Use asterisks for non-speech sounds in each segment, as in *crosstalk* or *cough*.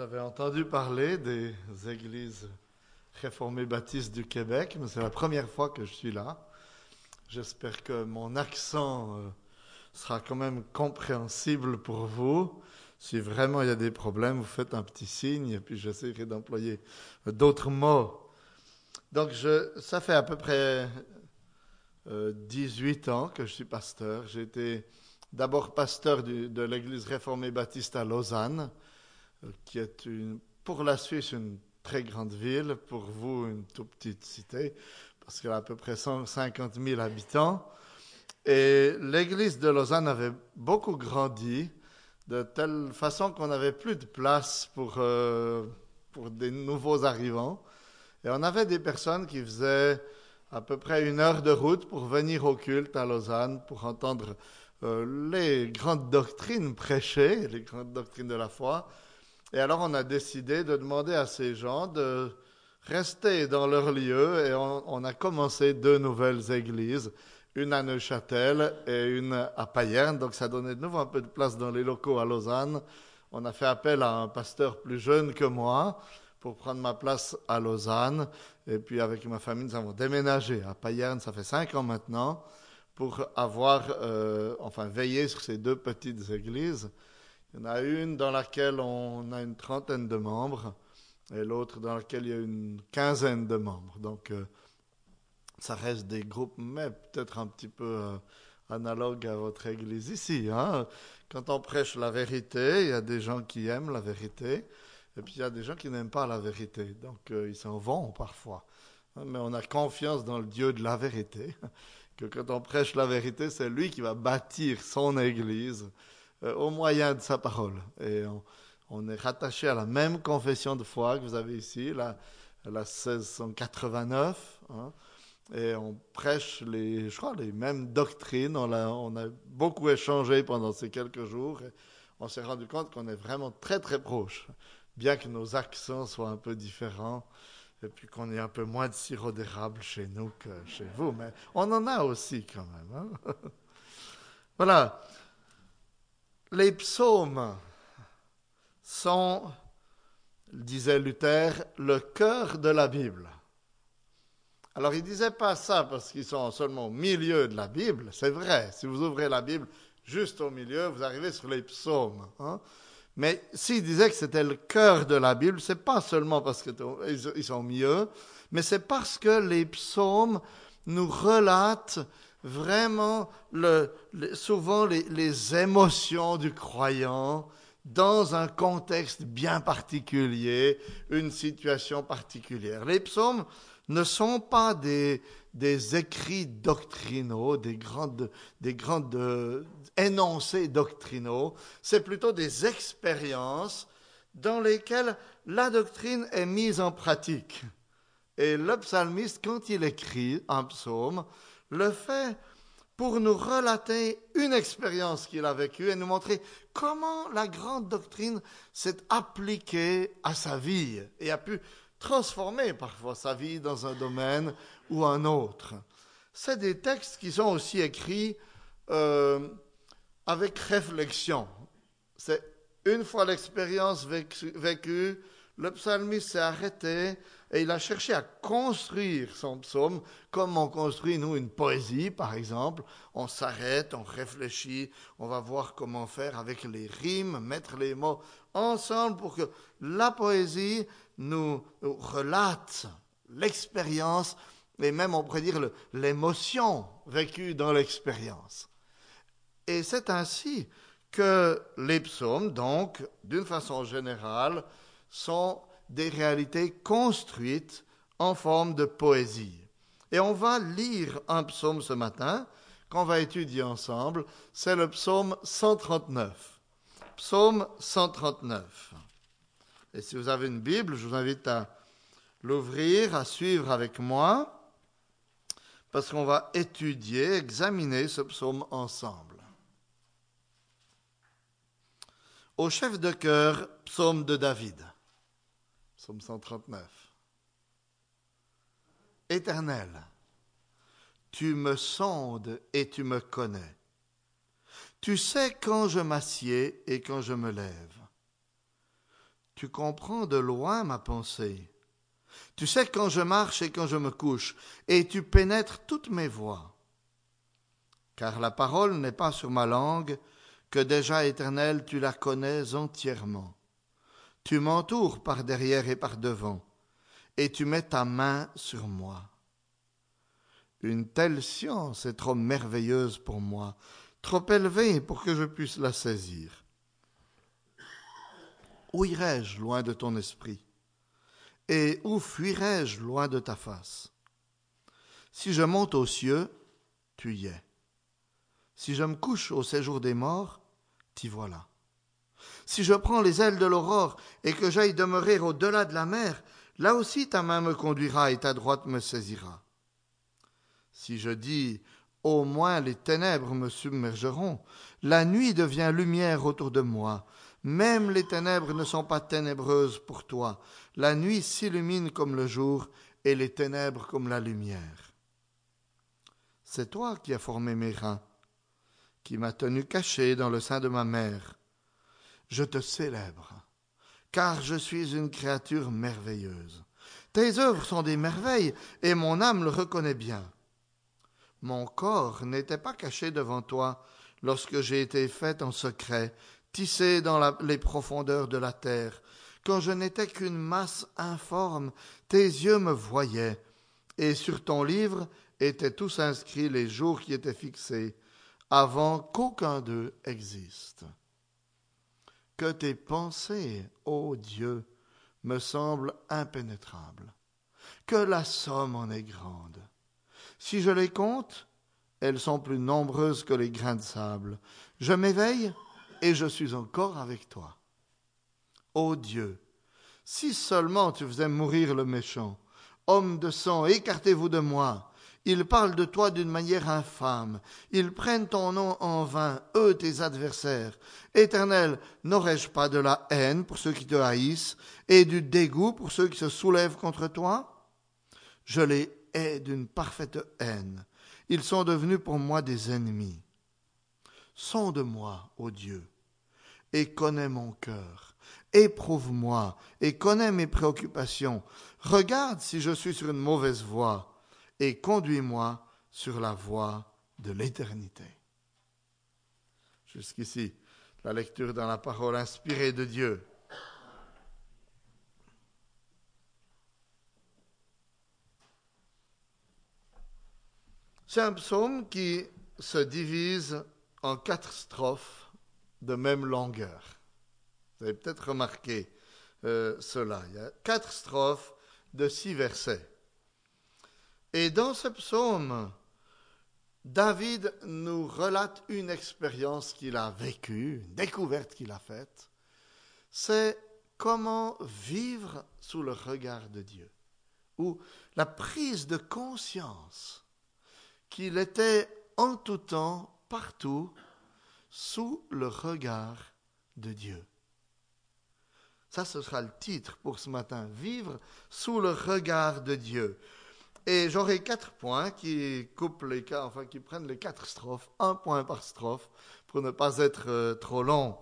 j'avais entendu parler des églises réformées baptistes du Québec, mais c'est la première fois que je suis là. J'espère que mon accent euh, sera quand même compréhensible pour vous. Si vraiment il y a des problèmes, vous faites un petit signe et puis j'essaierai d'employer d'autres mots. Donc, ça fait à peu près 18 euh, ans que je suis pasteur. J'ai été d'abord pasteur de l'église réformée baptiste à Lausanne qui est une, pour la Suisse une très grande ville, pour vous une toute petite cité, parce qu'elle a à peu près 150 000 habitants. Et l'église de Lausanne avait beaucoup grandi, de telle façon qu'on n'avait plus de place pour, euh, pour des nouveaux arrivants. Et on avait des personnes qui faisaient à peu près une heure de route pour venir au culte à Lausanne, pour entendre euh, les grandes doctrines prêchées, les grandes doctrines de la foi, et alors on a décidé de demander à ces gens de rester dans leur lieu et on, a commencé deux nouvelles églises, une à Neuchâtel et une à Payerne. Donc ça donnait de nouveau un peu de place dans les locaux à Lausanne. On a fait appel à un pasteur plus jeune que moi pour prendre ma place à Lausanne. Et puis avec ma famille, nous avons déménagé à Payerne, ça fait cinq ans maintenant, pour avoir, euh, enfin, veillé sur ces deux petites églises. Il y en a une dans laquelle on a une trentaine de membres et l'autre dans laquelle il y a une quinzaine de membres. Donc, euh, ça reste des groupes, mais peut-être un petit peu euh, analogues à votre église ici. Hein. Quand on prêche la vérité, il y a des gens qui aiment la vérité, et puis il y a des gens qui n'aiment pas la vérité. Donc, euh, ils s'en vont parfois. Hein, mais on a confiance dans le Dieu de la vérité, *laughs* que quand on prêche la vérité, c'est lui qui va bâtir son église au moyen de sa parole. Et on, est rattaché à la même confession de foi que vous avez ici, la, la 1689. Hein, et on prêche les, je crois, les mêmes doctrines. On a, beaucoup échangé pendant ces quelques jours. On s'est rendu compte qu'on est vraiment très très proches, bien que nos accents soient un peu différents et puis qu'on ait un peu moins de sirop d'érable chez nous que chez vous. Mais on en a aussi quand même. Hein. *laughs* voilà les psaumes sont, disait Luther, le cœur de la Bible. Alors il ne disait pas ça parce qu'ils sont seulement au milieu de la Bible, c'est vrai, si vous ouvrez la Bible juste au milieu, vous arrivez sur les psaumes. Hein. Mais s'il disait que c'était le cœur de la Bible, c'est pas seulement parce qu'ils sont mieux, mais c'est parce que les psaumes nous relatent vraiment souvent les, émotions du croyant dans un contexte bien particulier, une situation particulière. Les psaumes ne sont pas des, écrits doctrinaux, des grandes, des grandes euh, énoncés doctrinaux, c'est plutôt des expériences dans lesquelles la doctrine est mise en pratique. Et le psalmiste, quand il écrit un psaume, le fait pour nous relater une expérience qu'il a vécue et nous montrer comment la grande doctrine s'est appliquée à sa vie et a pu transformer parfois sa vie dans un domaine ou un autre. C'est des textes qui sont aussi écrits euh, avec réflexion. C'est une fois l'expérience vécue, le psalmiste s'est arrêté et il a cherché à construire son psaume comme on construit, nous, une poésie, par exemple? On s'arrête, on réfléchit, on va voir comment faire avec les rimes, mettre les mots ensemble pour que la poésie nous relate l'expérience et même, on pourrait dire, l'émotion vécue dans l'expérience. Et c'est ainsi que les psaumes, donc, d'une façon générale, sont des réalités construites en forme de poésie. Et on va lire un psaume ce matin qu'on va étudier ensemble. C'est le psaume 139. Psaume 139. Et si vous avez une Bible, je vous invite à l'ouvrir, à suivre avec moi, parce qu'on va étudier, examiner ce psaume ensemble. Au chef de chœur, psaume de David. Psaume 139. Éternel, tu me sondes et tu me connais. Tu sais quand je m'assieds et quand je me lève. Tu comprends de loin ma pensée. Tu sais quand je marche et quand je me couche, et tu pénètres toutes mes voies. Car la parole n'est pas sur ma langue, que déjà éternelle tu la connais entièrement. Tu m'entoures par derrière et par devant, et tu mets ta main sur moi. Une telle science est trop merveilleuse pour moi, trop élevée pour que je puisse la saisir. Où irai-je loin de ton esprit? Et où fuirai-je loin de ta face? Si je monte aux cieux, tu y es. Si je me couche au séjour des morts, t'y voilà. Si je prends les ailes de l'aurore et que j'aille demeurer au-delà de la mer, là aussi ta main me conduira et ta droite me saisira. Si je dis au moins les ténèbres me submergeront, la nuit devient lumière autour de moi, même les ténèbres ne sont pas ténébreuses pour toi. La nuit s'illumine comme le jour et les ténèbres comme la lumière. C'est toi qui as formé mes reins, qui m'as tenu caché dans le sein de ma mère. Je te célèbre, car je suis une créature merveilleuse. Tes œuvres sont des merveilles, et mon âme le reconnaît bien. Mon corps n'était pas caché devant toi lorsque j'ai été faite en secret, tissé dans les profondeurs de la terre. Quand je n'étais qu'une masse informe, tes yeux me voyaient, et sur ton livre étaient tous inscrits les jours qui étaient fixés, avant qu'aucun d'eux existe. Que tes pensées, ô Dieu, me semblent impénétrables, que la somme en est grande. Si je les compte, elles sont plus nombreuses que les grains de sable. Je m'éveille, et je suis encore avec toi. Ô Dieu, si seulement tu faisais mourir le méchant, homme de sang, écartez-vous de moi. Ils parlent de toi d'une manière infâme. Ils prennent ton nom en vain, eux tes adversaires. Éternel, n'aurais-je pas de la haine pour ceux qui te haïssent et du dégoût pour ceux qui se soulèvent contre toi? Je les hais d'une parfaite haine. Ils sont devenus pour moi des ennemis. Sonde-moi, ô Dieu, et connais mon cœur. Éprouve-moi et connais mes préoccupations. Regarde si je suis sur une mauvaise voie et conduis-moi sur la voie de l'éternité. Jusqu'ici, la lecture dans la parole inspirée de Dieu. C'est un psaume qui se divise en quatre strophes de même longueur. Vous avez peut-être remarqué euh, cela. Il y a quatre strophes de six versets. Et dans ce psaume, David nous relate une expérience qu'il a vécue, une découverte qu'il a faite. C'est comment vivre sous le regard de Dieu, ou la prise de conscience qu'il était en tout temps partout sous le regard de Dieu. Ça, ce sera le titre pour ce matin, vivre sous le regard de Dieu. Et j'aurai quatre points qui coupent les enfin qui prennent les quatre strophes, un point par strophe, pour ne pas être euh, trop long.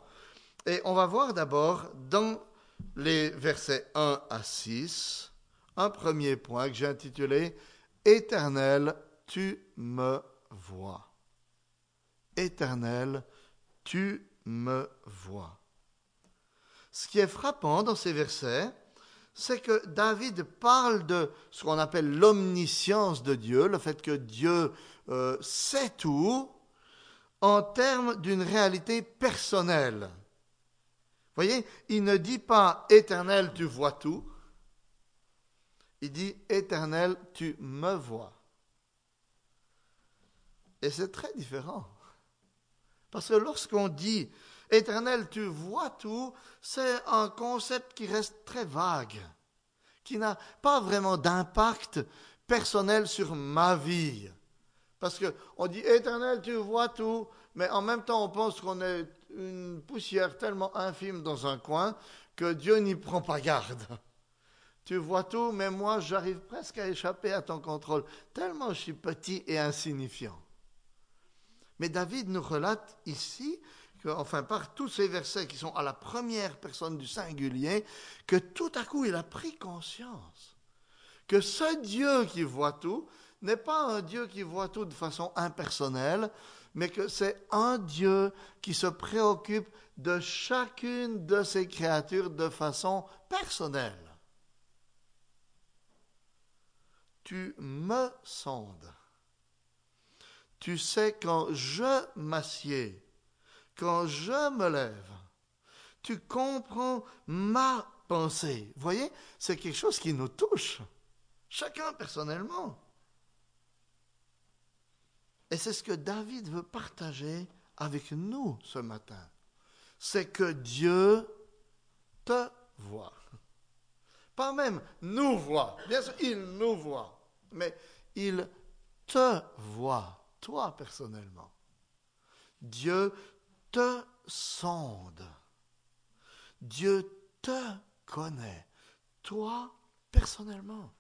Et on va voir d'abord dans les versets 1 à 6, un premier point que j'ai intitulé Éternel, tu me vois. Éternel, tu me vois. Ce qui est frappant dans ces versets, c'est que David parle de ce qu'on appelle l'omniscience de Dieu, le fait que Dieu euh, sait tout, en termes d'une réalité personnelle. Vous voyez, il ne dit pas Éternel, tu vois tout. Il dit Éternel, tu me vois. Et c'est très différent. Parce que lorsqu'on dit Éternel, tu vois tout, c'est un concept qui reste très vague, qui n'a pas vraiment d'impact personnel sur ma vie. Parce qu'on dit Éternel, tu vois tout, mais en même temps on pense qu'on est une poussière tellement infime dans un coin que Dieu n'y prend pas garde. *laughs* Tu vois tout, mais moi j'arrive presque à échapper à ton contrôle, tellement je suis petit et insignifiant. Mais David nous relate ici enfin par tous ces versets qui sont à la première personne du singulier, que tout à coup il a pris conscience que ce Dieu qui voit tout n'est pas un Dieu qui voit tout de façon impersonnelle, mais que c'est un Dieu qui se préoccupe de chacune de ses créatures de façon personnelle. Tu me sondes. Tu sais quand je m'assieds, quand je me lève, tu comprends ma pensée. Vous voyez, c'est quelque chose qui nous touche, chacun personnellement. Et c'est ce que David veut partager avec nous ce matin. C'est que Dieu te voit. Pas même nous voit. Bien sûr, il nous voit. Mais il te voit, toi personnellement. Dieu sonde. Dieu te connaît, toi personnellement.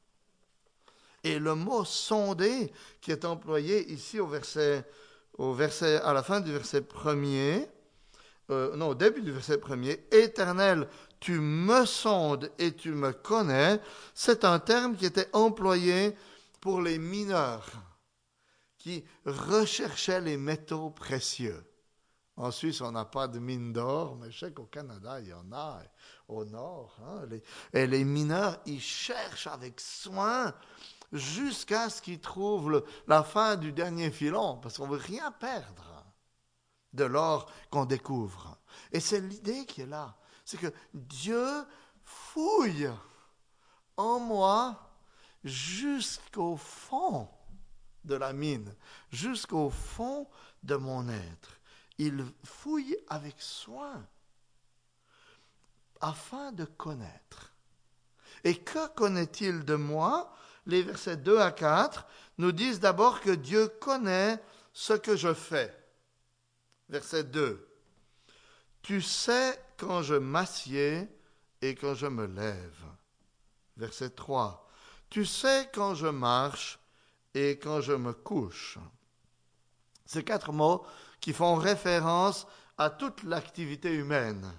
Et le mot sonder qui est employé ici au verset, au verset, à la fin du verset premier, euh, non, au début du verset premier, éternel, tu me sondes et tu me connais, c'est un terme qui était employé pour les mineurs qui recherchaient les métaux précieux. En Suisse, on n'a pas de mine d'or, mais je sais qu'au Canada, il y en a, au nord. Hein, et les mineurs, ils cherchent avec soin jusqu'à ce qu'ils trouvent la fin du dernier filon, parce qu'on ne veut rien perdre de l'or qu'on découvre. Et c'est l'idée qui est là. C'est que Dieu fouille en moi jusqu'au fond de la mine, jusqu'au fond de mon être. Il fouille avec soin afin de connaître. Et que connaît-il de moi? Les versets 2 à 4 nous disent d'abord que Dieu connaît ce que je fais. Verset 2. Tu sais quand je m'assieds et quand je me lève. Verset 3. Tu sais quand je marche et quand je me couche. Ces quatre mots qui font référence à toute l'activité humaine,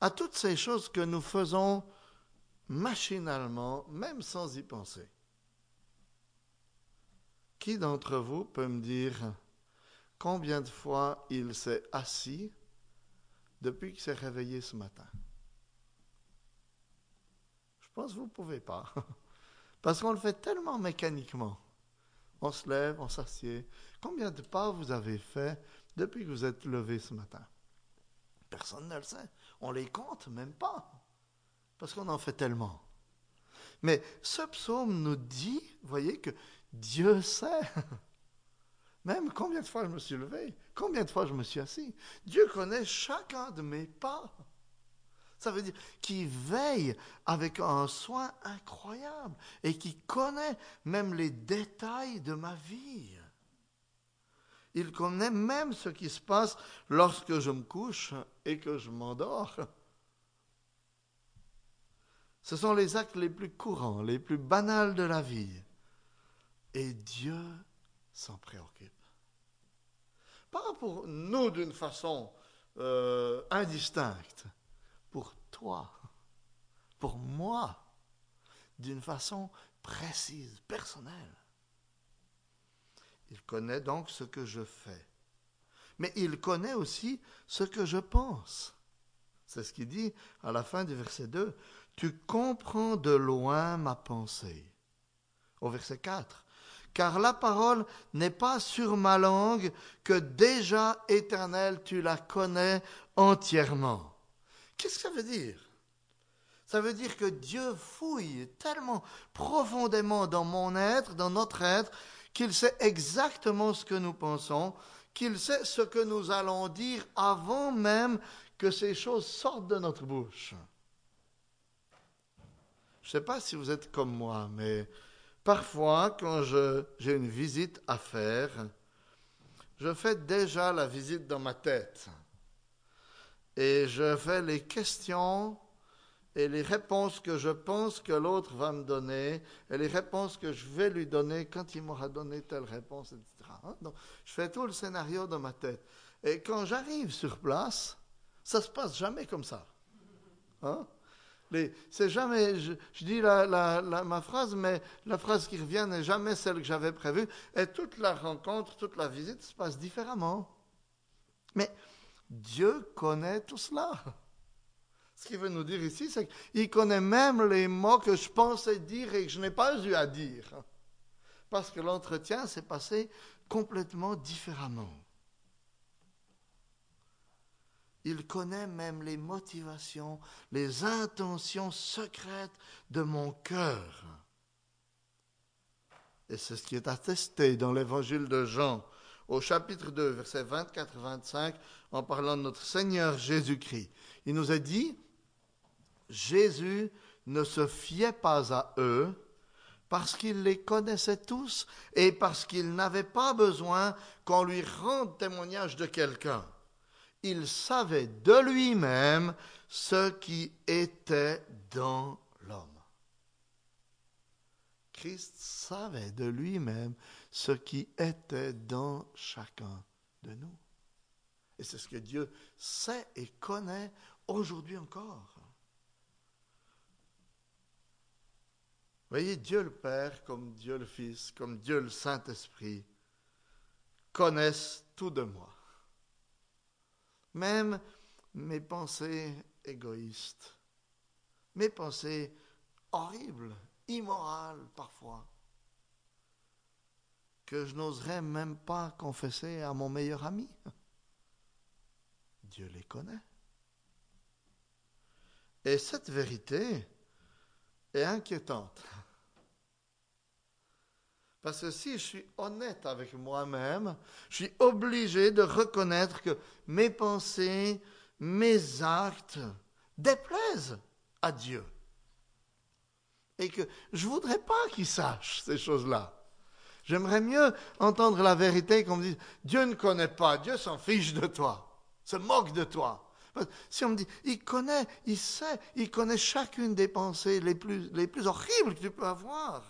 à toutes ces choses que nous faisons machinalement, même sans y penser. Qui d'entre vous peut me dire combien de fois il s'est assis depuis qu'il s'est réveillé ce matin? Je pense que vous ne pouvez pas, *laughs* parce qu'on le fait tellement mécaniquement. On se lève, on s'assied. Combien de pas vous avez fait depuis que vous êtes levé ce matin? Personne ne le sait. On les compte même pas. Parce qu'on en fait tellement. Mais ce psaume nous dit, voyez, que Dieu sait. *laughs* Même combien de fois je me suis levé, combien de fois je me suis assis. Dieu connaît chacun de mes pas. Ça veut dire qu'il veille avec un soin incroyable et qui connaît même les détails de ma vie. Il connaît même ce qui se passe lorsque je me couche et que je m'endors. Ce sont les actes les plus courants, les plus banals de la vie. Et Dieu s'en préoccupe. Pas pour nous d'une façon euh, indistincte, pour toi, pour moi, d'une façon précise, personnelle. Il connaît donc ce que je fais. Mais il connaît aussi ce que je pense. C'est ce qu'il dit à la fin du verset 2. Tu comprends de loin ma pensée. Au verset 4. Car la parole n'est pas sur ma langue que déjà éternelle tu la connais entièrement. Qu'est-ce que ça veut dire? Ça veut dire que Dieu fouille tellement profondément dans mon être, dans notre être, qu'il sait exactement ce que nous pensons, qu'il sait ce que nous allons dire avant même que ces choses sortent de notre bouche. Je ne sais pas si vous êtes comme moi, mais parfois, quand j'ai une visite à faire, je fais déjà la visite dans ma tête et je fais les questions et les réponses que je pense que l'autre va me donner et les réponses que je vais lui donner quand il m'aura donné telle réponse, etc. Hein? Donc, je fais tout le scénario dans ma tête. Et quand j'arrive sur place, ça se passe jamais comme ça. Hein? C'est jamais, je, dis ma phrase, mais la phrase qui revient n'est jamais celle que j'avais prévue. Et toute la rencontre, toute la visite se passe différemment. Mais Dieu connaît tout cela. Ce qu'il veut nous dire ici, c'est qu'il connaît même les mots que je pensais dire et que je n'ai pas eu à dire. Parce que l'entretien s'est passé complètement différemment. Il connaît même les motivations, les intentions secrètes de mon cœur. Et c'est ce qui est attesté dans l'évangile de Jean, au chapitre 2, versets 24-25, en parlant de notre Seigneur Jésus-Christ. Il nous a dit, Jésus ne se fiait pas à eux parce qu'il les connaissait tous et parce qu'il n'avait pas besoin qu'on lui rende témoignage de quelqu'un il savait de lui-même ce qui était dans l'homme. Christ savait de lui-même ce qui était dans chacun de nous. Et c'est ce que Dieu sait et connaît aujourd'hui encore. Voyez, Dieu le Père, comme Dieu le Fils, comme Dieu le Saint-Esprit, connaissent tout de moi même mes pensées égoïstes, mes pensées horribles, immorales parfois, que je n'oserais même pas confesser à mon meilleur ami. Dieu les connaît. Et cette vérité est inquiétante. Parce que si je suis honnête avec moi-même, je suis obligé de reconnaître que mes pensées, mes actes déplaisent à Dieu. Et que je ne voudrais pas qu'il sache ces choses-là. J'aimerais mieux entendre la vérité qu'on me dise Dieu ne connaît pas, Dieu s'en fiche de toi, se moque de toi. Si on me dit, il connaît, il sait, il connaît chacune des pensées les plus, les plus horribles que tu peux avoir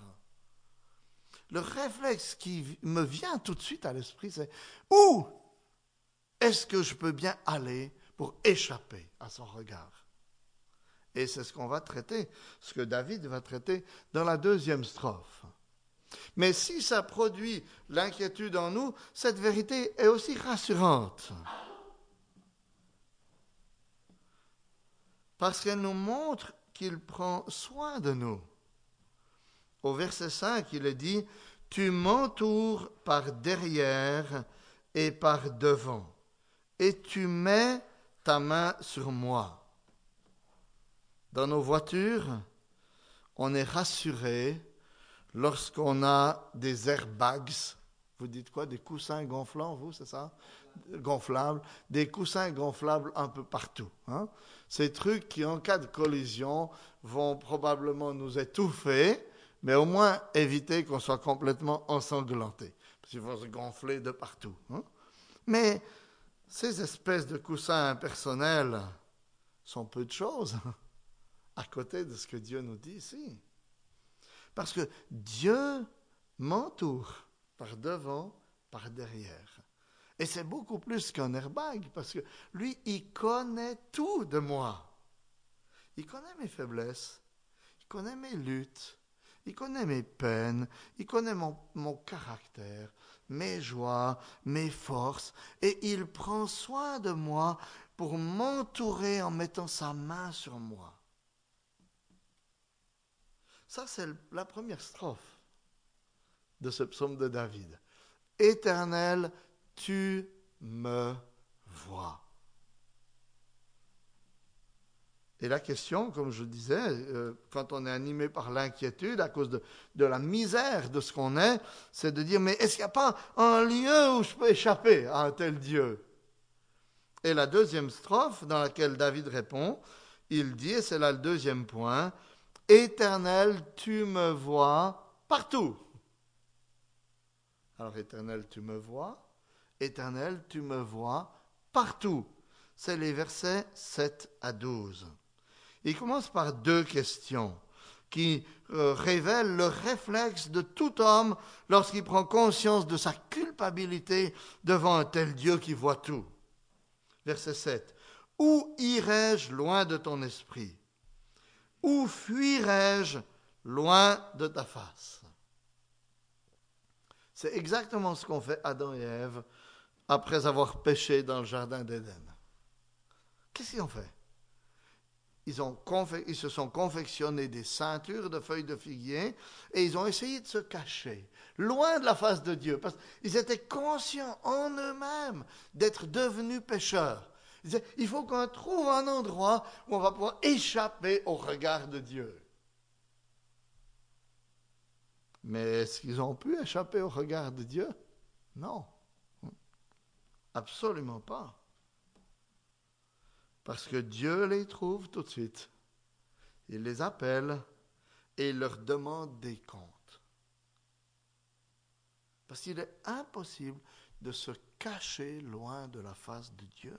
le réflexe qui me vient tout de suite à l'esprit, c'est où est-ce que je peux bien aller pour échapper à son regard? Et c'est ce qu'on va traiter, ce que David va traiter dans la deuxième strophe. Mais si ça produit l'inquiétude en nous, cette vérité est aussi rassurante. Parce qu'elle nous montre qu'il prend soin de nous. Au verset 5, il est dit, Tu m'entoures par derrière et par devant, et tu mets ta main sur moi. Dans nos voitures, on est rassuré lorsqu'on a des airbags. Vous dites quoi Des coussins gonflants, vous, c'est ça? Gonflables. Des coussins gonflables un peu partout. Hein Ces trucs qui, en cas de collision, vont probablement nous étouffer mais au moins éviter qu'on soit complètement ensanglanté, parce qu'il faut se gonfler de partout. Hein. Mais ces espèces de coussins impersonnels sont peu de choses à côté de ce que Dieu nous dit ici. Parce que Dieu m'entoure par devant, par derrière. Et c'est beaucoup plus qu'un airbag, parce que lui, il connaît tout de moi. Il connaît mes faiblesses, il connaît mes luttes, il connaît mes peines, il connaît mon, mon, caractère, mes joies, mes forces, et il prend soin de moi pour m'entourer en mettant sa main sur moi. Ça, c'est la première strophe de ce psaume de David. Éternel, tu me vois. Et la question, comme je disais, euh, quand on est animé par l'inquiétude à cause de, la misère de ce qu'on est, c'est de dire, mais est-ce qu'il n'y a pas un lieu où je peux échapper à un tel Dieu? Et la deuxième strophe dans laquelle David répond, il dit, et c'est là le deuxième point, Éternel, tu me vois partout. Alors, Éternel, tu me vois. Éternel, tu me vois partout. C'est les versets 7 à 12. Il commence par deux questions qui euh, révèlent le réflexe de tout homme lorsqu'il prend conscience de sa culpabilité devant un tel Dieu qui voit tout. Verset 7. Où irai-je loin de ton esprit? Où fuirai-je loin de ta face? C'est exactement ce qu'ont fait Adam et Ève après avoir péché dans le jardin d'Éden. Qu'est-ce qu'ils ont fait? Ils, ils, se sont confectionnés des ceintures de feuilles de figuier et ils ont essayé de se cacher, loin de la face de Dieu, parce qu'ils étaient conscients en eux-mêmes d'être devenus pécheurs. Il faut qu'on trouve un endroit où on va pouvoir échapper au regard de Dieu. Mais est-ce qu'ils ont pu échapper au regard de Dieu? Non. Absolument pas. Parce que Dieu les trouve tout de suite. Il les appelle et il leur demande des comptes. Parce qu'il est impossible de se cacher loin de la face de Dieu.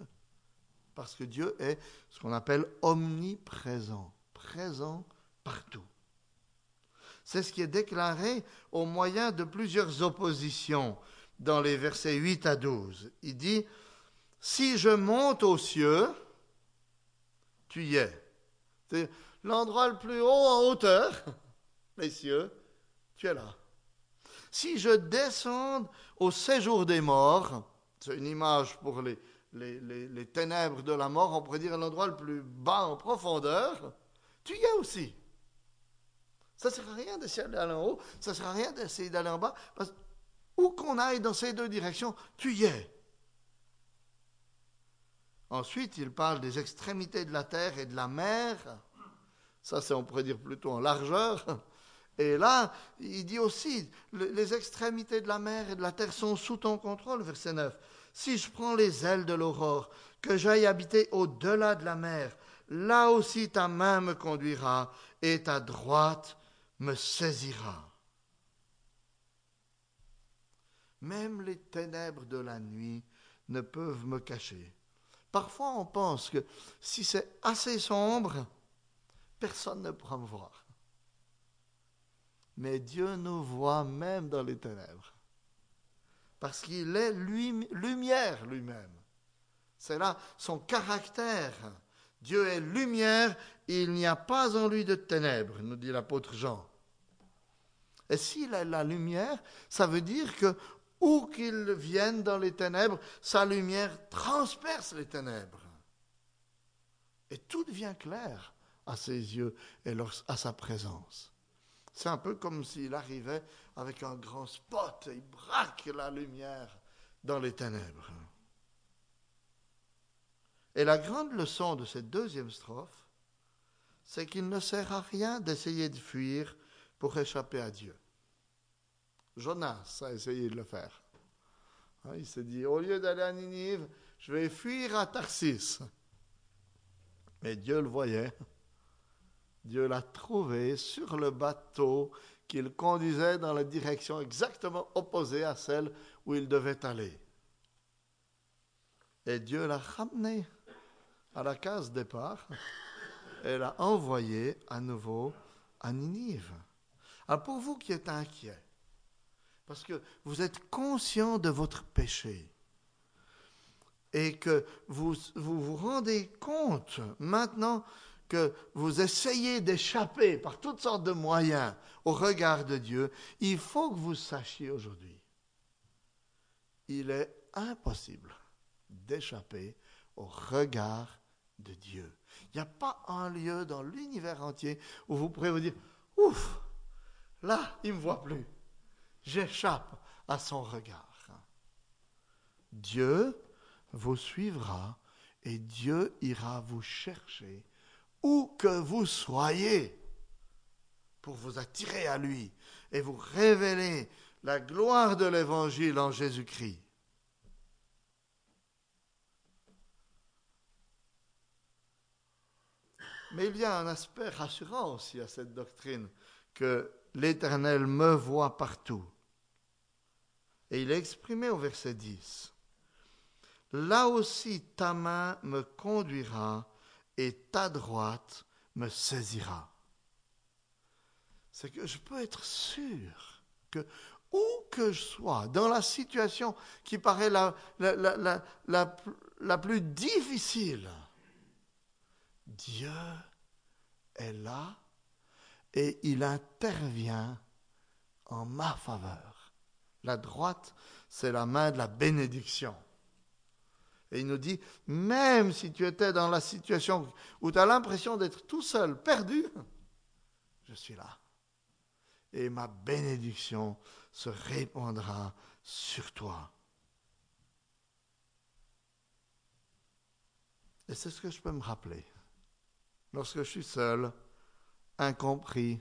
Parce que Dieu est ce qu'on appelle omniprésent, présent partout. C'est ce qui est déclaré au moyen de plusieurs oppositions dans les versets 8 à 12. Il dit, Si je monte aux cieux, tu es. C'est l'endroit le plus haut en hauteur, *laughs* les cieux, tu es là. Si je descends au séjour des morts, c'est une image pour les, ténèbres de la mort, on pourrait dire l'endroit le plus bas en profondeur, tu y es aussi. Ça ne sert à rien d'essayer d'aller en haut, ça ne sert à rien d'essayer d'aller en bas, parce où qu'on aille dans ces deux directions, tu y es. Ensuite, il parle des extrémités de la terre et de la mer. Ça, c'est, on pourrait dire plutôt en largeur. Et là, il dit aussi, les extrémités de la mer et de la terre sont sous ton contrôle, verset 9. Si je prends les ailes de l'aurore, que j'aille habiter au-delà de la mer, là aussi ta main me conduira et ta droite me saisira. Même les ténèbres de la nuit ne peuvent me cacher. Parfois, on pense que si c'est assez sombre, personne ne pourra me voir. Mais Dieu nous voit même dans les ténèbres. Parce qu'il est lumière lui-même. C'est là son caractère. Dieu est lumière, il n'y a pas en lui de ténèbres, nous dit l'apôtre Jean. Et s'il est la lumière, ça veut dire que où qu'il vienne dans les ténèbres, sa lumière transperce les ténèbres. Et tout devient clair à ses yeux et à sa présence. C'est un peu comme s'il arrivait avec un grand spot et il braque la lumière dans les ténèbres. Et la grande leçon de cette deuxième strophe, c'est qu'il ne sert à rien d'essayer de fuir pour échapper à Dieu. Jonas a essayé de le faire. Hein, il s'est dit, au lieu d'aller à Ninive, je vais fuir à Tarsis. Mais Dieu le voyait. Dieu l'a trouvé sur le bateau qu'il conduisait dans la direction exactement opposée à celle où il devait aller. Et Dieu l'a ramené à la case départ et l'a envoyé à nouveau à Ninive. Alors pour vous qui êtes inquiets, parce que vous êtes conscient de votre péché. Et que vous vous, vous rendez compte maintenant que vous essayez d'échapper par toutes sortes de moyens au regard de Dieu, il faut que vous sachiez aujourd'hui, il est impossible d'échapper au regard de Dieu. Il n'y a pas un lieu dans l'univers entier où vous pourrez vous dire, ouf, là, il ne me voit plus j'échappe à son regard. Dieu vous suivra et Dieu ira vous chercher où que vous soyez pour vous attirer à lui et vous révéler la gloire de l'évangile en Jésus-Christ. Mais il y a un aspect rassurant aussi à cette doctrine, que l'Éternel me voit partout. Et il est exprimé au verset 10. Là aussi ta main me conduira et ta droite me saisira. C'est que je peux être sûr que où que je sois, dans la situation qui paraît la, la, la plus difficile, Dieu est là et il intervient en ma faveur. La droite, c'est la main de la bénédiction. Et il nous dit, même si tu étais dans la situation où tu as l'impression d'être tout seul, perdu, je suis là. Et ma bénédiction se répandra sur toi. Et c'est ce que je peux me rappeler. Lorsque je suis seul, incompris,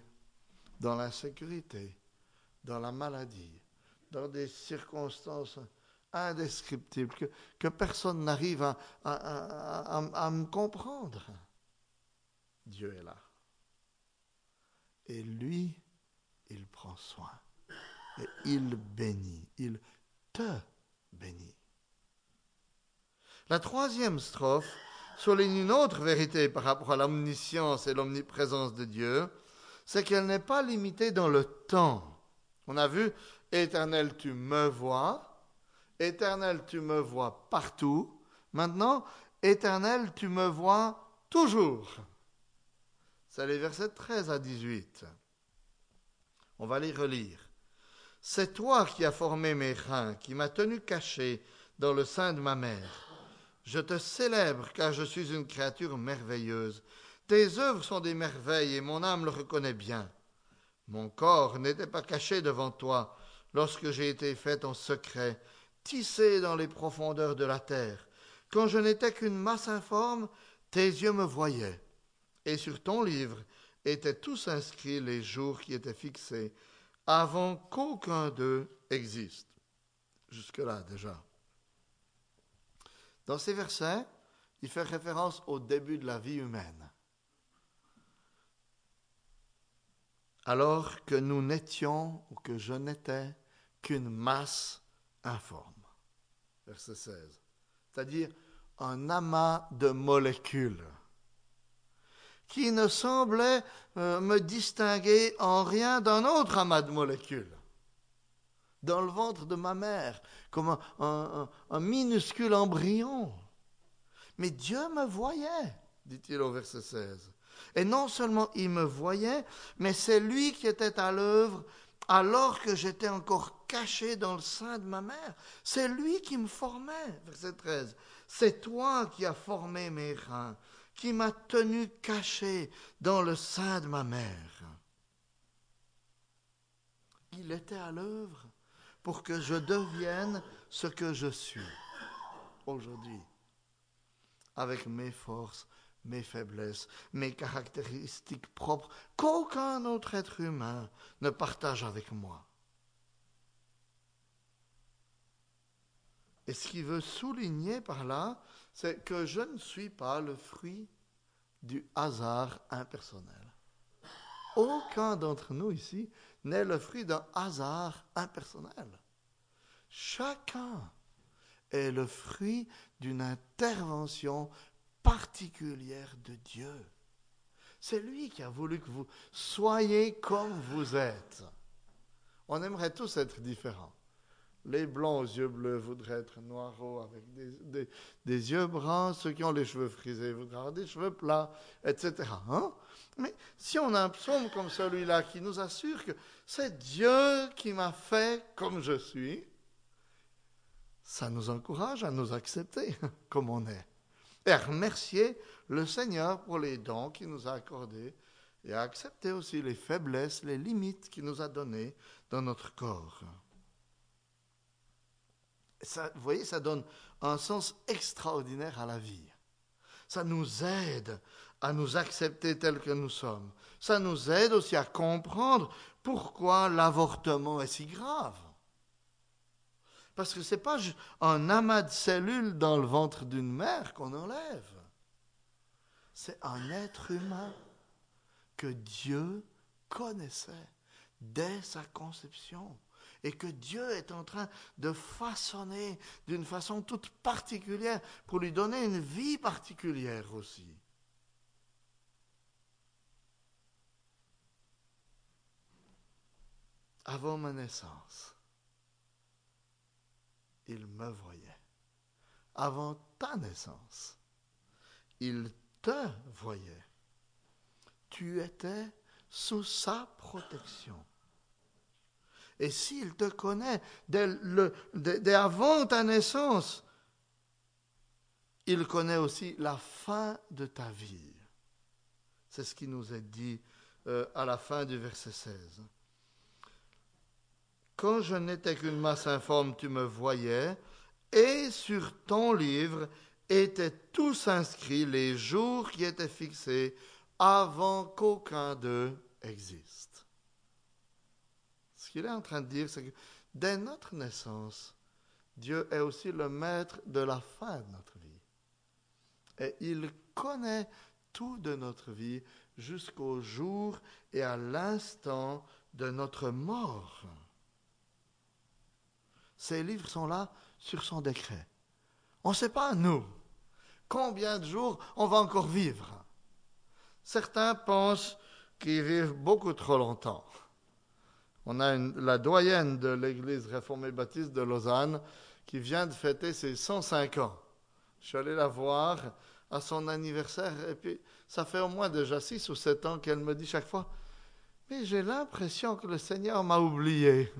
dans l'insécurité, dans la maladie, dans des circonstances indescriptibles que, personne n'arrive à, à, me comprendre. Dieu est là. Et lui, il prend soin. Et il bénit. Il te bénit. La troisième strophe souligne une autre vérité par rapport à l'omniscience et l'omniprésence de Dieu, c'est qu'elle n'est pas limitée dans le temps. On a vu, Éternel, tu me vois, Éternel, tu me vois partout. Maintenant, Éternel, tu me vois toujours. C'est les versets 13 à 18. On va les relire. C'est toi qui as formé mes reins, qui m'as tenu caché dans le sein de ma mère. Je te célèbre car je suis une créature merveilleuse. Tes œuvres sont des merveilles et mon âme le reconnaît bien. Mon corps n'était pas caché devant toi lorsque j'ai été fait en secret, tissé dans les profondeurs de la terre. Quand je n'étais qu'une masse informe, tes yeux me voyaient. Et sur ton livre étaient tous inscrits les jours qui étaient fixés, avant qu'aucun d'eux existe. Jusque-là déjà. Dans ces versets, il fait référence au début de la vie humaine. Alors que nous n'étions, ou que je n'étais, qu'une masse informe. Verset 16. C'est-à-dire un amas de molécules qui ne semblait euh, me distinguer en rien d'un autre amas de molécules dans le ventre de ma mère, comme un, minuscule embryon. Mais Dieu me voyait, dit-il au verset 16. Et non seulement il me voyait, mais c'est lui qui était à l'œuvre alors que j'étais encore caché dans le sein de ma mère. C'est lui qui me formait, verset 13. C'est toi qui as formé mes reins, qui m'as tenu caché dans le sein de ma mère. Il était à l'œuvre pour que je devienne ce que je suis aujourd'hui, avec mes forces, mes faiblesses, mes caractéristiques propres, qu'aucun autre être humain ne partage avec moi. Et ce qu'il veut souligner par là, c'est que je ne suis pas le fruit du hasard impersonnel. Aucun d'entre nous ici n'est le fruit d'un hasard impersonnel. Chacun est le fruit d'une intervention particulière de Dieu. C'est lui qui a voulu que vous soyez comme vous êtes. On aimerait tous être différents. Les blancs aux yeux bleus voudraient être noirs avec des, yeux bruns. Ceux qui ont les cheveux frisés voudraient avoir des cheveux plats, etc. Hein? Mais si on a un psaume comme celui-là qui nous assure que c'est Dieu qui m'a fait comme je suis, ça nous encourage à nous accepter *laughs* comme on est et à remercier le Seigneur pour les dons qu'il nous a accordés et à accepter aussi les faiblesses, les limites qu'il nous a données dans notre corps. Vous voyez, ça donne un sens extraordinaire à la vie. Ça nous aide à nous accepter tels que nous sommes. Ça nous aide aussi à comprendre pourquoi l'avortement est si grave. Parce que ce n'est pas un amas de cellules dans le ventre d'une mère qu'on enlève. C'est un être humain que Dieu connaissait dès sa conception et que Dieu est en train de façonner d'une façon toute particulière pour lui donner une vie particulière aussi. Avant ma naissance, il me voyait. Avant ta naissance, il te voyait. Tu étais sous sa protection. Et s'il te connaît dès, avant ta naissance, il connaît aussi la fin de ta vie. C'est ce qui nous est dit euh, à la fin du verset 16. Quand je n'étais qu'une masse informe, tu me voyais, et sur ton livre étaient tous inscrits les jours qui étaient fixés avant qu'aucun d'eux existe. Ce qu'il est en train de dire, c'est que dès notre naissance, Dieu est aussi le maître de la fin de notre vie. Et il connaît tout de notre vie jusqu'au jour et à l'instant de notre mort. Ces livres sont là sur son décret. On ne sait pas, nous, combien de jours on va encore vivre. Certains pensent qu'ils vivent beaucoup trop longtemps. On a la doyenne de l'Église réformée baptiste de Lausanne qui vient de fêter ses 105 ans. Je suis allé la voir à son anniversaire et puis ça fait au moins déjà 6 ou 7 ans qu'elle me dit chaque fois Mais j'ai l'impression que le Seigneur m'a oublié.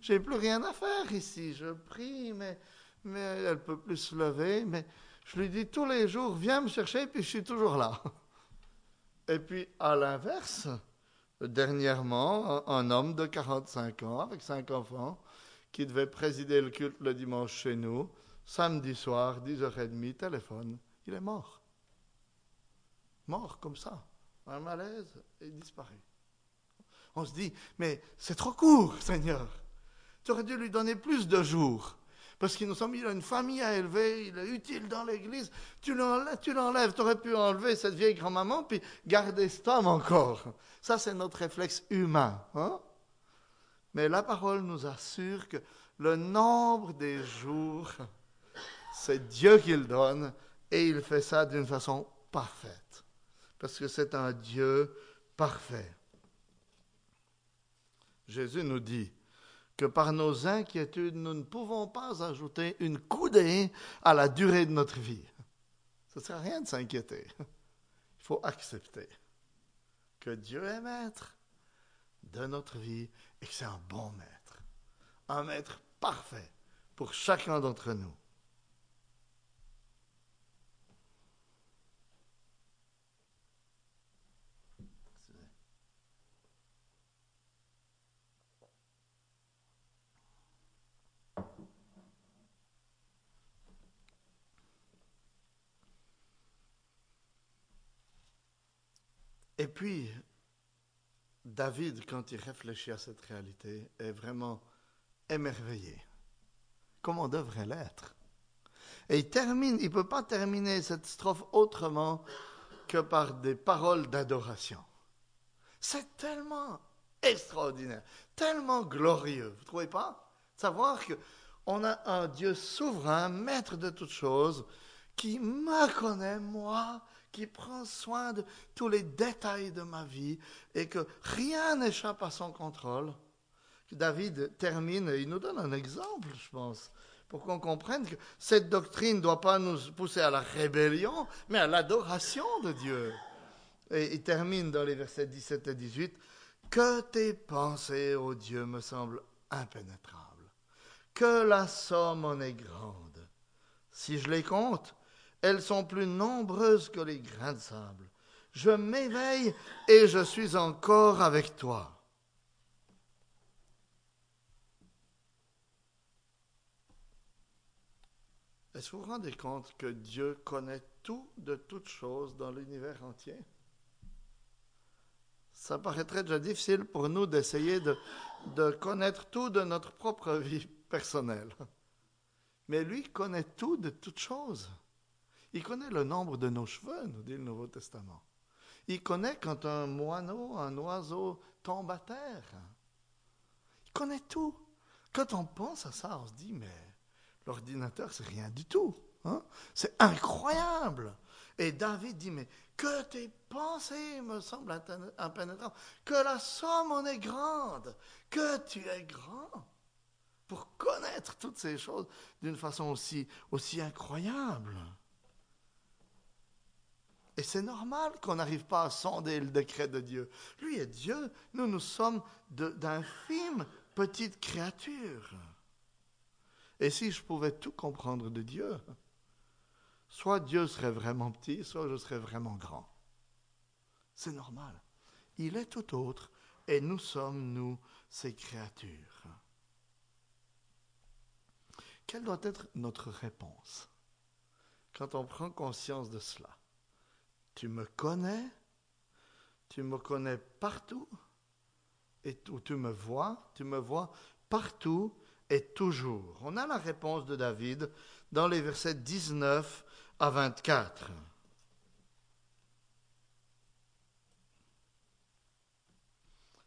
J'ai plus rien à faire ici. Je prie, mais, mais elle peut plus se lever. Mais je lui dis tous les jours Viens me chercher, puis je suis toujours là. *laughs* Et puis, à l'inverse, dernièrement, un homme de 45 ans, avec cinq enfants, qui devait présider le culte le dimanche chez nous, samedi soir, 10h30, téléphone, il est mort. Mort comme ça, un malaise, et disparaît. On se dit, mais c'est trop court, Seigneur. Tu aurais dû lui donner plus de jours. Parce qu'il nous semble qu'il a une famille à élever, il est utile dans l'église. Tu l'enlèves, tu l'enlèves. Tu aurais pu enlever cette vieille grand-maman puis garder cet homme encore. Ça, c'est notre réflexe humain. Hein? Mais la parole nous assure que le nombre des jours, c'est Dieu qui le donne et il fait ça d'une façon parfaite. Parce que c'est un Dieu parfait. Jésus nous dit, que par nos inquiétudes, nous ne pouvons pas ajouter une coudée à la durée de notre vie. Ce ne sert à rien de s'inquiéter. Il faut accepter que Dieu est maître de notre vie et que c'est un bon maître. Un maître parfait pour chacun d'entre nous. Et puis, David, quand il réfléchit à cette réalité, est vraiment émerveillé, comme on devrait l'être? Et il termine, il ne peut pas terminer cette strophe autrement que par des paroles d'adoration. C'est tellement extraordinaire, tellement glorieux, vous ne trouvez pas? Savoir qu'on a un Dieu souverain, maître de toutes choses, qui me connaît, moi, qui prend soin de tous les détails de ma vie et que rien n'échappe à son contrôle. David termine, et il nous donne un exemple, je pense, pour qu'on comprenne que cette doctrine ne doit pas nous pousser à la rébellion, mais à l'adoration de Dieu. Et il termine dans les versets 17 et 18, Que tes pensées, ô Dieu, me semblent impénétrables, que la somme en est grande. Si je les compte, elles sont plus nombreuses que les grains de sable. Je m'éveille et je suis encore avec toi. Est-ce que vous vous rendez compte que Dieu connaît tout de toutes choses dans l'univers entier? Ça paraîtrait déjà difficile pour nous d'essayer de, de connaître tout de notre propre vie personnelle. Mais lui connaît tout de toutes choses. Il connaît le nombre de nos cheveux, nous dit le Nouveau Testament. Il connaît quand un moineau, un oiseau tombe à terre. Il connaît tout. Quand on pense à ça, on se dit, mais l'ordinateur, c'est rien du tout. Hein? C'est incroyable. Et David dit, mais que tes pensées me semblent impénétrables, que la somme en est grande, que tu es grand. pour connaître toutes ces choses d'une façon aussi, aussi incroyable. Et c'est normal qu'on n'arrive pas à sonder le décret de Dieu. Lui est Dieu, nous, nous sommes d'infimes petites créatures. Et si je pouvais tout comprendre de Dieu, soit Dieu serait vraiment petit, soit je serais vraiment grand. C'est normal. Il est tout autre, et nous sommes, nous, ses créatures. Quelle doit être notre réponse quand on prend conscience de cela? Tu me connais, tu me connais partout, et tu me vois, tu me vois partout et toujours. On a la réponse de David dans les versets 19 à 24.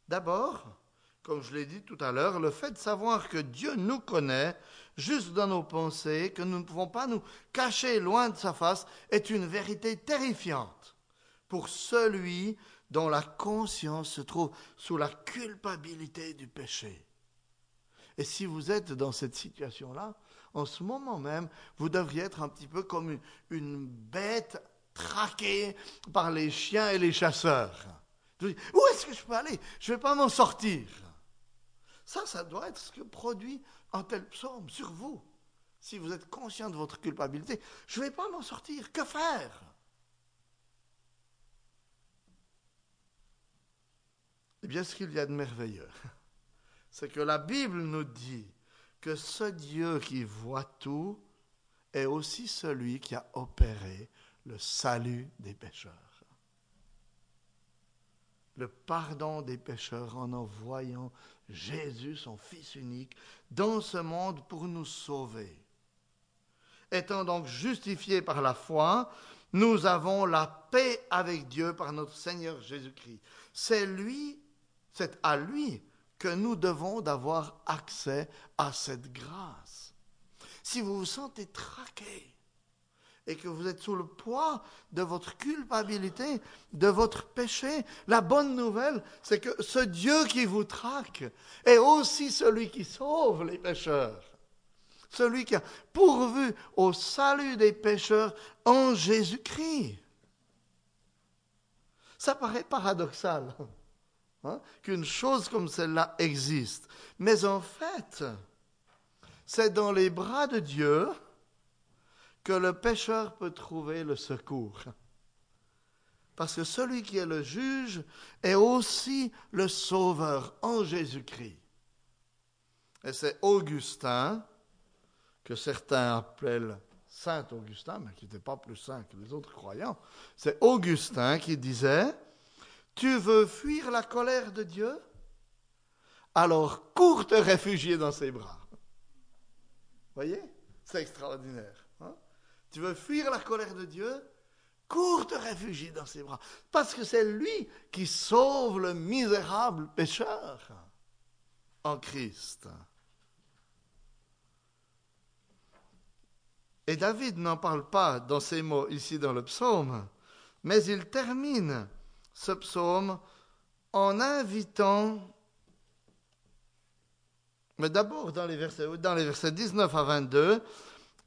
D'abord, comme je l'ai dit tout à l'heure, le fait de savoir que Dieu nous connaît juste dans nos pensées, que nous ne pouvons pas nous cacher loin de sa face, est une vérité terrifiante pour celui dont la conscience se trouve sous la culpabilité du péché. Et si vous êtes dans cette situation-là, en ce moment même, vous devriez être un petit peu comme une, bête traquée par les chiens et les chasseurs. Où est-ce que je peux aller? Je ne vais pas m'en sortir. Ça, ça doit être ce que produit un tel psaume sur vous. Si vous êtes conscient de votre culpabilité, je ne vais pas m'en sortir. Que faire? Eh bien, ce qu'il y a de merveilleux, *laughs* c'est que la Bible nous dit que ce Dieu qui voit tout est aussi celui qui a opéré le salut des pécheurs. Le pardon des pécheurs en envoyant Jésus, son Fils unique, dans ce monde pour nous sauver. Étant donc justifiés par la foi, nous avons la paix avec Dieu par notre Seigneur Jésus-Christ. C'est lui, c'est à lui que nous devons d'avoir accès à cette grâce. Si vous vous sentez traqué, et que vous êtes sous le poids de votre culpabilité, de votre péché, la bonne nouvelle, c'est que ce Dieu qui vous traque est aussi celui qui sauve les pécheurs. Celui qui a pourvu au salut des pécheurs en Jésus-Christ. Ça paraît paradoxal hein, qu'une chose comme celle-là existe. Mais en fait, c'est dans les bras de Dieu que le pécheur peut trouver le secours. Parce que celui qui est le juge est aussi le sauveur en Jésus-Christ. Et c'est Augustin, que certains appellent Saint Augustin, mais qui n'était pas plus saint que les autres croyants. C'est Augustin qui disait, Tu veux fuir la colère de Dieu? Alors cours te réfugier dans ses bras. Voyez? C'est extraordinaire. Tu veux fuir la colère de Dieu? Cours te réfugier dans ses bras. Parce que c'est lui qui sauve le misérable pécheur en Christ. Et David n'en parle pas dans ces mots ici dans le psaume, mais il termine ce psaume en invitant, mais d'abord dans les versets, dans les versets 19 à 22,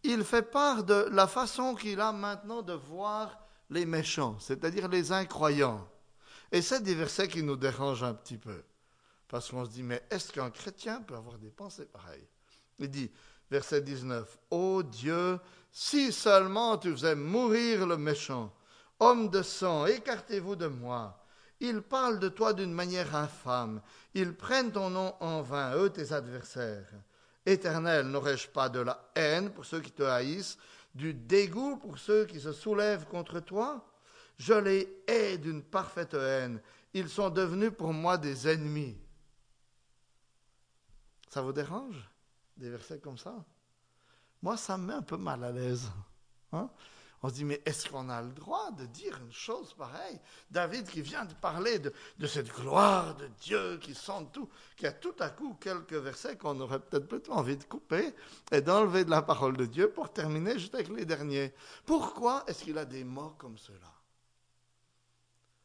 il fait part de la façon qu'il a maintenant de voir les méchants, c'est-à-dire les incroyants. Et c'est des versets qui nous dérangent un petit peu. Parce qu'on se dit, mais est-ce qu'un chrétien peut avoir des pensées pareilles? Il dit, verset 19, Ô Dieu, si seulement tu faisais mourir le méchant, homme de sang, écartez-vous de moi. Ils parlent de toi d'une manière infâme. Ils prennent ton nom en vain, eux tes adversaires. Éternel, n'aurais-je pas de la haine pour ceux qui te haïssent, du dégoût pour ceux qui se soulèvent contre toi? Je les hais d'une parfaite haine. Ils sont devenus pour moi des ennemis. Ça vous dérange Des versets comme ça? Moi, ça me met un peu mal à l'aise. Hein? On se dit, mais est-ce qu'on a le droit de dire une chose pareille? David qui vient de parler de, cette gloire de Dieu qui sent tout, qui a tout à coup quelques versets qu'on aurait peut-être plutôt envie de couper et d'enlever de la parole de Dieu pour terminer juste avec les derniers. Pourquoi est-ce qu'il a des mots comme cela?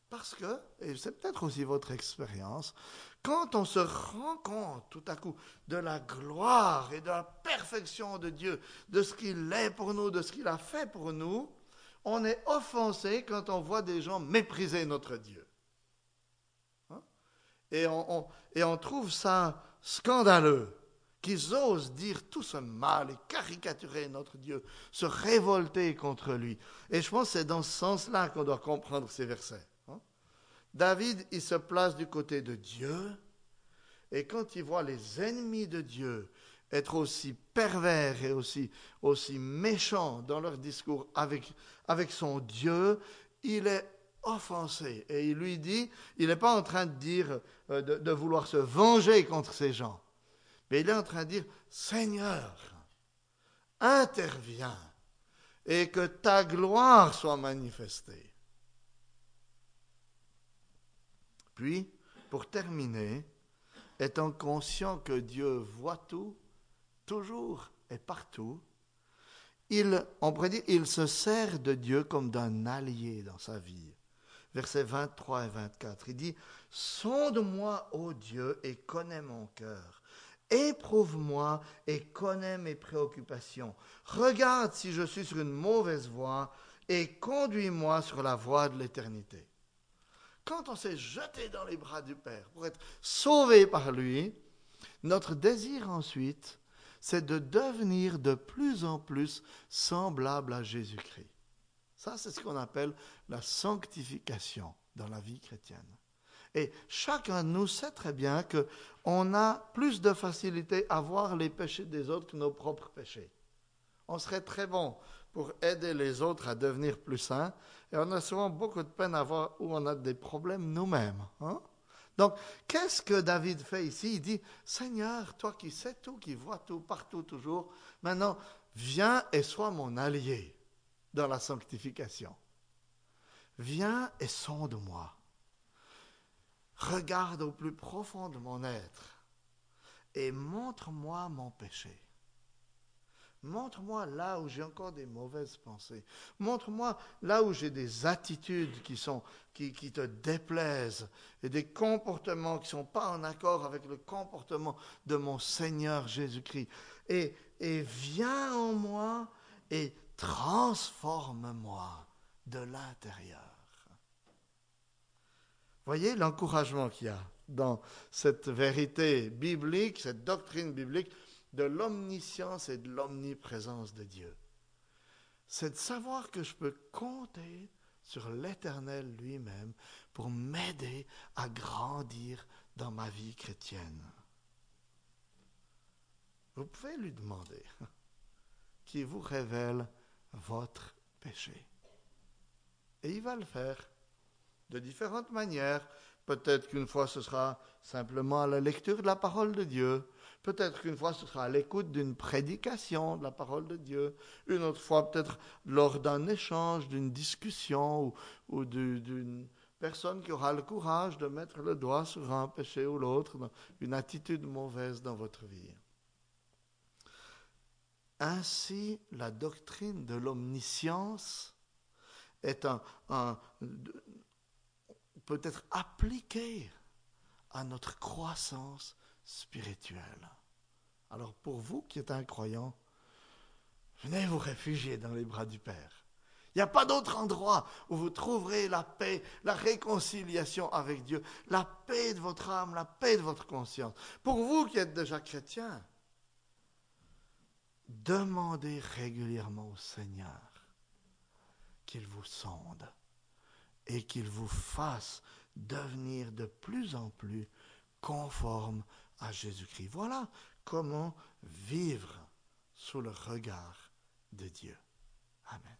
Parce que, et c'est peut-être aussi votre expérience, quand on se rend compte tout à coup de la gloire et de la perfection de Dieu, de ce qu'il est pour nous, de ce qu'il a fait pour nous, on est offensé quand on voit des gens mépriser notre Dieu. Hein? Et on, et on trouve ça scandaleux qu'ils osent dire tout ce mal et caricaturer notre Dieu, se révolter contre lui. Et je pense que c'est dans ce sens-là qu'on doit comprendre ces versets. David, il se place du côté de Dieu, et quand il voit les ennemis de Dieu être aussi pervers et aussi, méchants dans leur discours avec, son Dieu, il est offensé. Et il lui dit, il n'est pas en train de dire, euh, de vouloir se venger contre ces gens. Mais il est en train de dire, Seigneur, interviens et que ta gloire soit manifestée. Puis, pour terminer, étant conscient que Dieu voit tout, toujours et partout, il, on pourrait il se sert de Dieu comme d'un allié dans sa vie. Versets 23 et 24, il dit, Sonde-moi, ô Dieu, et connais mon cœur Éprouve-moi et connais mes préoccupations. Regarde si je suis sur une mauvaise voie et conduis-moi sur la voie de l'éternité. Quand on s'est jeté dans les bras du Père pour être sauvé par lui, notre désir ensuite, c'est de devenir de plus en plus semblable à Jésus-Christ. Ça, c'est ce qu'on appelle la sanctification dans la vie chrétienne. Et chacun de nous sait très bien qu'on a plus de facilité à voir les péchés des autres que nos propres péchés. On serait très bon pour aider les autres à devenir plus saints, et on a souvent beaucoup de peine à voir où on a des problèmes nous-mêmes. Hein. Donc, qu'est-ce que David fait ici? Il dit, Seigneur, toi qui sais tout, qui vois tout, partout, toujours, maintenant, viens et sois mon allié dans la sanctification. Viens et sonde-moi. Regarde au plus profond de mon être et montre-moi mon péché. Montre-moi là où j'ai encore des mauvaises pensées. Montre-moi là où j'ai des attitudes qui, sont, qui, te déplaisent et des comportements qui ne sont pas en accord avec le comportement de mon Seigneur Jésus-Christ. Et, et viens en moi et transforme-moi de l'intérieur. Voyez l'encouragement qu'il y a dans cette vérité biblique, cette doctrine biblique de l'omniscience et de l'omniprésence de Dieu. C'est de savoir que je peux compter sur l'Éternel lui-même pour m'aider à grandir dans ma vie chrétienne. Vous pouvez lui demander *laughs* qu'il vous révèle votre péché. Et il va le faire de différentes manières. Peut-être qu'une fois ce sera simplement à la lecture de la parole de Dieu. Peut-être qu'une fois ce sera à l'écoute d'une prédication de la parole de Dieu. Une autre fois peut-être lors d'un échange, d'une discussion ou, d'une personne qui aura le courage de mettre le doigt sur un péché ou l'autre, une attitude mauvaise dans votre vie. Ainsi, la doctrine de l'omniscience est peut être appliqué à notre croissance spirituelle. Alors pour vous qui êtes un croyant, venez vous réfugier dans les bras du Père. Il n'y a pas d'autre endroit où vous trouverez la paix, la réconciliation avec Dieu, la paix de votre âme, la paix de votre conscience. Pour vous qui êtes déjà chrétien, demandez régulièrement au Seigneur qu'il vous sonde et qu'il vous fasse devenir de plus en plus conforme à Jésus-Christ. Voilà comment vivre sous le regard de Dieu. Amen.